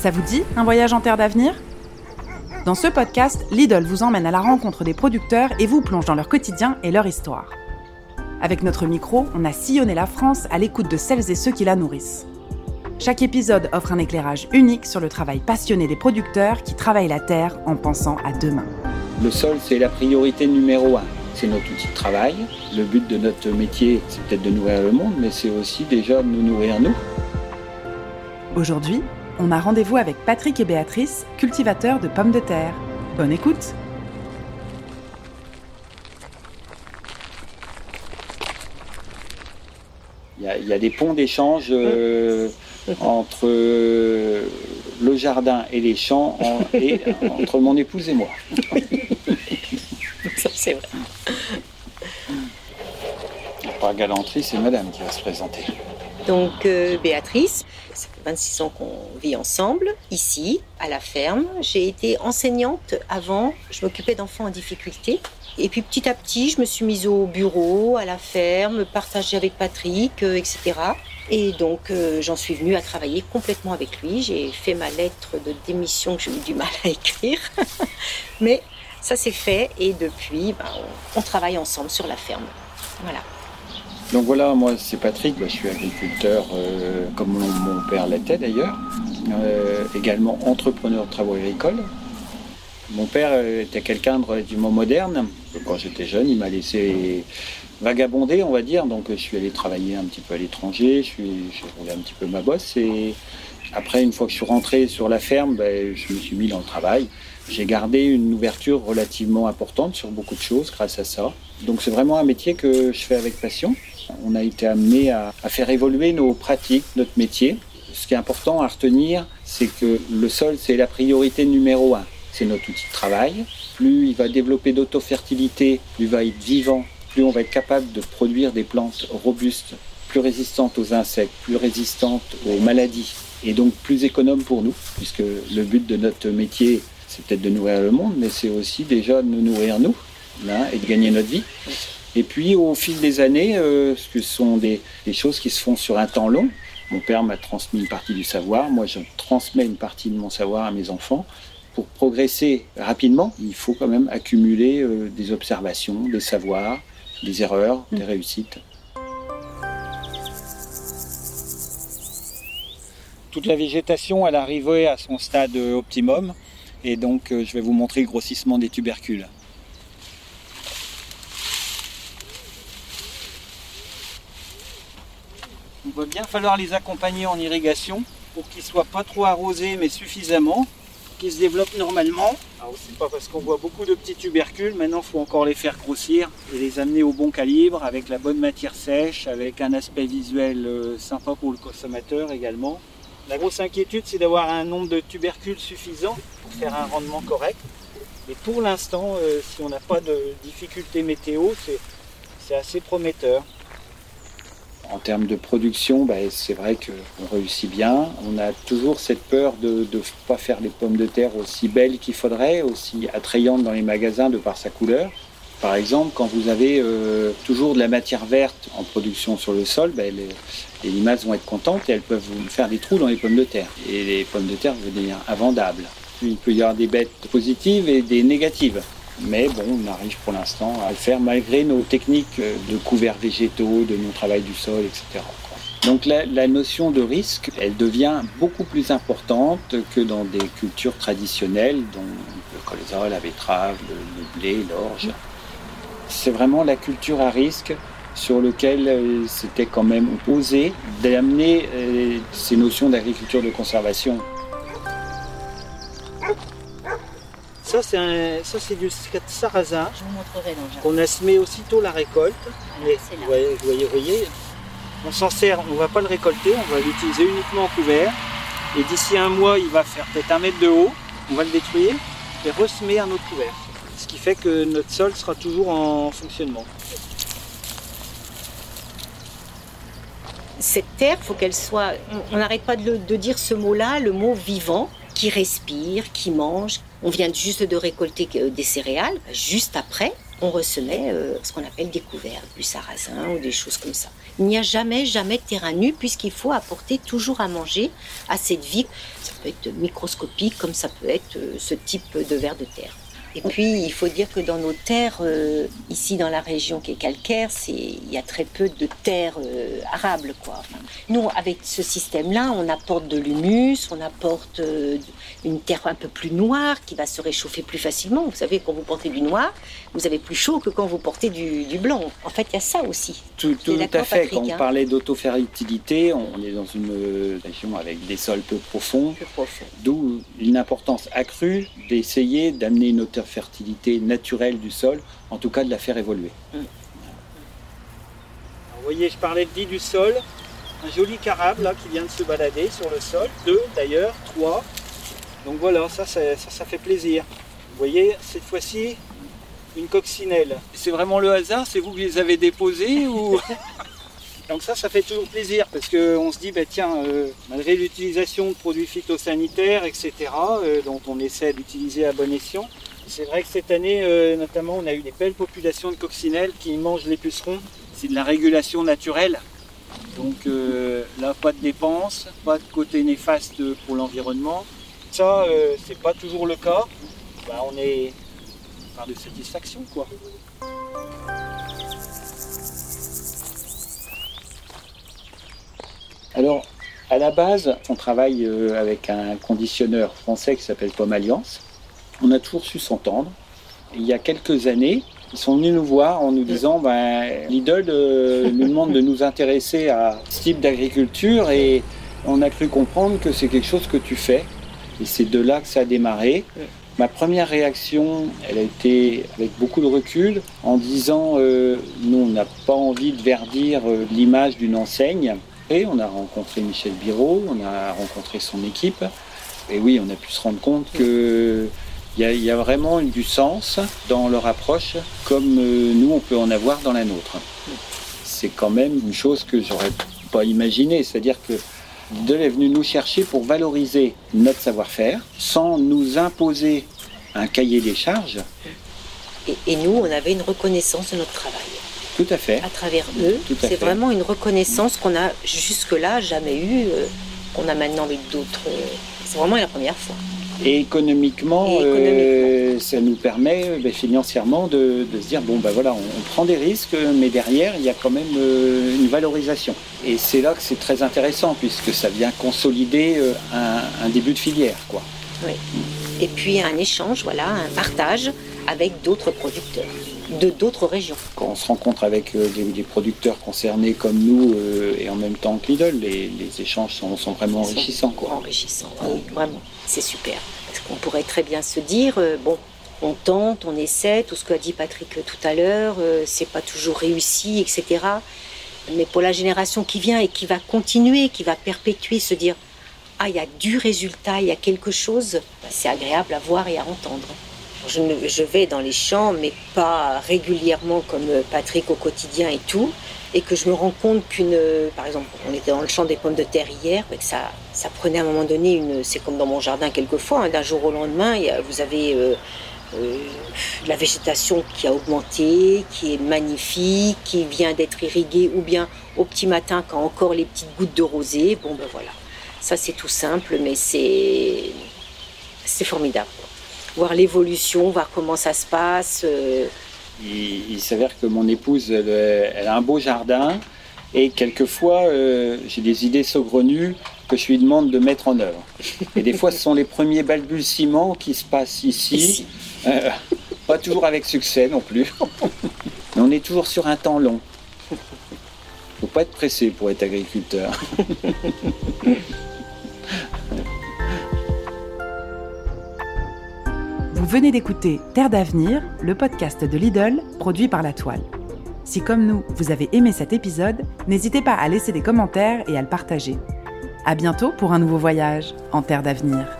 Ça vous dit un voyage en terre d'avenir? Dans ce podcast, Lidl vous emmène à la rencontre des producteurs et vous plonge dans leur quotidien et leur histoire. Avec notre micro, on a sillonné la France à l'écoute de celles et ceux qui la nourrissent. Chaque épisode offre un éclairage unique sur le travail passionné des producteurs qui travaillent la terre en pensant à demain. Le sol, c'est la priorité numéro un. C'est notre outil de travail. Le but de notre métier, c'est peut-être de nourrir le monde, mais c'est aussi déjà de nous nourrir nous. Aujourd'hui, on a rendez-vous avec Patrick et Béatrice, cultivateurs de pommes de terre. Bonne écoute Il y a, il y a des ponts d'échange euh, entre euh, le jardin et les champs, en- et entre mon épouse et moi. Ça, c'est vrai. Par galanterie, c'est madame qui va se présenter. Donc, euh, Béatrice, ça fait 26 ans qu'on vit ensemble, ici, à la ferme. J'ai été enseignante avant, je m'occupais d'enfants en difficulté. Et puis petit à petit, je me suis mise au bureau, à la ferme, partager avec Patrick, euh, etc. Et donc, euh, j'en suis venue à travailler complètement avec lui. J'ai fait ma lettre de démission que j'ai eu du mal à écrire. Mais ça s'est fait et depuis, ben, on travaille ensemble sur la ferme. Voilà. Donc voilà, moi c'est Patrick, bah, je suis agriculteur euh, comme mon, père l'était d'ailleurs, Euh, également entrepreneur de travaux agricoles. Mon père euh, était quelqu'un de relativement moderne. Quand j'étais jeune, il m'a laissé vagabonder, on va dire. Donc je suis allé travailler un petit peu à l'étranger, je suis- j'ai roulé un petit peu ma bosse. Et après, une fois que je suis rentré sur la ferme, ben, je me suis mis dans le travail. J'ai gardé une ouverture relativement importante sur beaucoup de choses grâce à ça. Donc c'est vraiment un métier que je fais avec passion. On a été amené à, à faire évoluer nos pratiques, notre métier. Ce qui est important à retenir, c'est que le sol, c'est la priorité numéro un. C'est notre outil de travail. Plus il va développer d'autofertilité, plus il va être vivant, plus on va être capable de produire des plantes robustes, plus résistantes aux insectes, plus résistantes aux maladies, et donc plus économes pour nous, puisque le but de notre métier, c'est peut-être de nourrir le monde, mais c'est aussi déjà de nous nourrir nous, hein, et de gagner notre vie. Et puis au fil des années, euh, ce sont des, des choses qui se font sur un temps long. Mon père m'a transmis une partie du savoir, moi je transmets une partie de mon savoir à mes enfants. Pour progresser rapidement, il faut quand même accumuler euh, des observations, des savoirs, des erreurs, des réussites. Toute la végétation, elle arrivait à son stade euh, optimum, et donc euh, je vais vous montrer le grossissement des tubercules. Il va bien falloir les accompagner en irrigation pour qu'ils ne soient pas trop arrosés mais suffisamment, qu'ils se développent normalement. Alors c'est pas parce qu'on voit beaucoup de petits tubercules, maintenant il faut encore les faire grossir et les amener au bon calibre avec la bonne matière sèche, avec un aspect visuel euh, sympa pour le consommateur également. La grosse inquiétude c'est d'avoir un nombre de tubercules suffisant pour faire un rendement correct. Et pour l'instant, euh, si on n'a pas de difficultés météo, c'est- assez prometteur. En termes de production, bah, c'est vrai qu'on réussit bien. On a toujours cette peur de ne pas faire les pommes de terre aussi belles qu'il faudrait, aussi attrayantes dans les magasins de par sa couleur. Par exemple, quand vous avez euh, toujours de la matière verte en production sur le sol, bah, les, limaces vont être contentes et elles peuvent faire des trous dans les pommes de terre. Et les pommes de terre vont invendables. Il peut y avoir des bêtes positives et des négatives. Mais bon, on arrive pour l'instant à le faire malgré nos techniques euh, de couverts végétaux, de non-travail du sol, etc. Donc la, notion de risque, elle devient beaucoup plus importante que dans des cultures traditionnelles, dont le colza, la betterave, le blé, l'orge. C'est vraiment la culture à risque sur lequel euh, c'était quand même osé d'amener euh, ces notions d'agriculture de conservation. Ça, c'est un- ça, c'est du sarrasin Je vous montrerai dans le jardin. qu'on a semé aussitôt la récolte. Mais c'est là. vous voyez, vous voyez, vous voyez, on s'en sert, on ne va pas le récolter, on va l'utiliser uniquement en couvert. Et d'ici un mois, il va faire peut-être un mètre de haut, on va le détruire et ressemer un autre couvert. Ce qui fait que notre sol sera toujours en fonctionnement. cette terre, faut qu'elle soit. on- n'arrête pas de, dire ce mot-là, le mot vivant, qui respire, qui mange. On vient juste de récolter des céréales, juste après. on ressemait euh, ce qu'on appelle des couverts, du sarrasin ou des choses comme ça. Il n'y a jamais, jamais de terrain nu puisqu'il faut apporter toujours à manger à cette vie. Ça peut être microscopique comme ça peut être euh, ce type de verre de terre. Et puis, il faut dire que dans nos terres, euh, ici dans la région qui est calcaire, il y a très peu de terres euh, arables. Quoi. nous, avec ce système-là, on apporte de l'humus, on apporte euh, une terre un peu plus noire qui va se réchauffer plus facilement. Vous savez, quand vous portez du noir, vous avez plus chaud que quand vous portez du, blanc. En fait, il y a ça aussi. Tout, à fait. quand on parlait d'autofertilité, on est dans une région avec des sols peu profonds, profond. d'où une importance accrue d'essayer d'amener une fertilité naturelle du sol, en tout cas de la faire évoluer. Mm. vous voyez, je parlais de vie du sol, un joli carabe là qui vient de se balader sur le sol, deux d'ailleurs, trois. Donc voilà, ça, ça, ça, fait plaisir. Vous voyez, cette fois-ci, une coccinelle. C'est vraiment le hasard, c'est vous qui les avez déposés ou? Donc ça, ça fait toujours plaisir parce qu'on se dit, bah, tiens, euh, malgré l'utilisation de produits phytosanitaires, etc., euh, dont on essaie d'utiliser à bon escient, c'est vrai que cette année, euh, notamment, on a eu des belles populations de coccinelles qui mangent les pucerons. C'est de la régulation naturelle. Donc euh, là, pas de dépenses, pas de côté néfaste pour l'environnement. Ça, euh, c'est pas toujours le cas. Bah, on est par de satisfaction, quoi. Alors, à la base, on travaille avec un conditionneur français qui s'appelle Pomme Alliance on a toujours su s'entendre. Il y a quelques années, ils sont venus nous voir en nous disant ben, Lidl euh, nous demande de nous intéresser à ce type d'agriculture et on a cru comprendre que c'est quelque chose que tu fais. Et c'est de là que ça a démarré. Ma première réaction, elle a été avec beaucoup de recul en disant euh, nous, on n'a pas envie de verdir euh, l'image d'une enseigne. Et on a rencontré Michel Biro, on a rencontré son équipe. Et oui, on a pu se rendre compte que il y, a, vraiment du sens dans leur approche, comme euh, nous, on peut en avoir dans la nôtre. C'est quand même une chose que j'aurais pas imaginé, c'est-à-dire que de est venu nous chercher pour valoriser notre savoir-faire, sans nous imposer un cahier des charges. Et, nous, on avait une reconnaissance de notre travail. Tout à fait. À travers eux, c'est vraiment une reconnaissance qu'on a jusque-là jamais eue, euh, qu'on a maintenant avec d'autres. Euh, c'est vraiment la première fois. Et économiquement, euh, ça nous permet euh, ben, financièrement de, se dire bon ben voilà, on, prend des risques, mais derrière il y a quand même euh, une valorisation. Et c'est là que c'est très intéressant puisque ça vient consolider un, début de filière, quoi. Oui. Et puis un échange, voilà, un partage avec d'autres producteurs de d'autres régions. Quand on se rencontre avec des, producteurs concernés comme nous et en même temps que Lidl, les, échanges sont, vraiment enrichissants. Quoi. Enrichissants, oui, vraiment c'est super. Parce qu'on pourrait très bien se dire, euh, bon, on tente, on essaie, tout ce qu'a dit Patrick tout à l'heure, euh, c'est pas toujours réussi, etc. Mais pour la génération qui vient et qui va continuer, qui va perpétuer, se dire, ah, il y a du résultat, il y a quelque chose, bah, c'est agréable à voir et à entendre. Je, je, vais dans les champs, mais pas régulièrement comme Patrick au quotidien et tout et que je me rends compte qu'une, par exemple, on était dans le champ des pommes de terre hier, que ça, ça prenait à un moment donné une, c'est comme dans mon jardin quelquefois, hein, d'un jour au lendemain, vous avez euh, euh, la végétation qui a augmenté, qui est magnifique, qui vient d'être irriguée, ou bien au petit matin quand encore les petites gouttes de rosée, bon ben voilà, ça c'est tout simple, mais c'est, c'est formidable. Voir l'évolution, voir comment ça se passe. Euh, il, s'avère que mon épouse, elle, a un beau jardin et quelquefois, euh, j'ai des idées saugrenues que je lui demande de mettre en œuvre. Et des fois, ce sont les premiers balbutiements qui se passent ici. Euh, pas toujours avec succès non plus. Mais on est toujours sur un temps long. Faut pas être pressé pour être agriculteur. Vous venez d'écouter Terre d'avenir, le podcast de Lidl produit par La Toile. Si comme nous, vous avez aimé cet épisode, n'hésitez pas à laisser des commentaires et à le partager. À bientôt pour un nouveau voyage en Terre d'avenir.